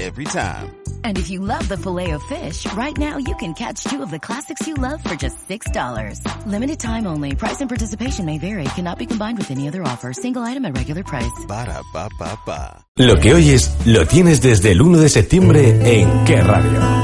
Every time. And if you love the Filet-O-Fish, right now you can catch two of the classics you love for just $6. Limited time only. Price and participation may vary. Cannot be combined with any other offer. Single item at regular price. Ba da ba ba ba. Lo que oyes lo tienes desde el 1 de septiembre en Qué Radio.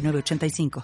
8985.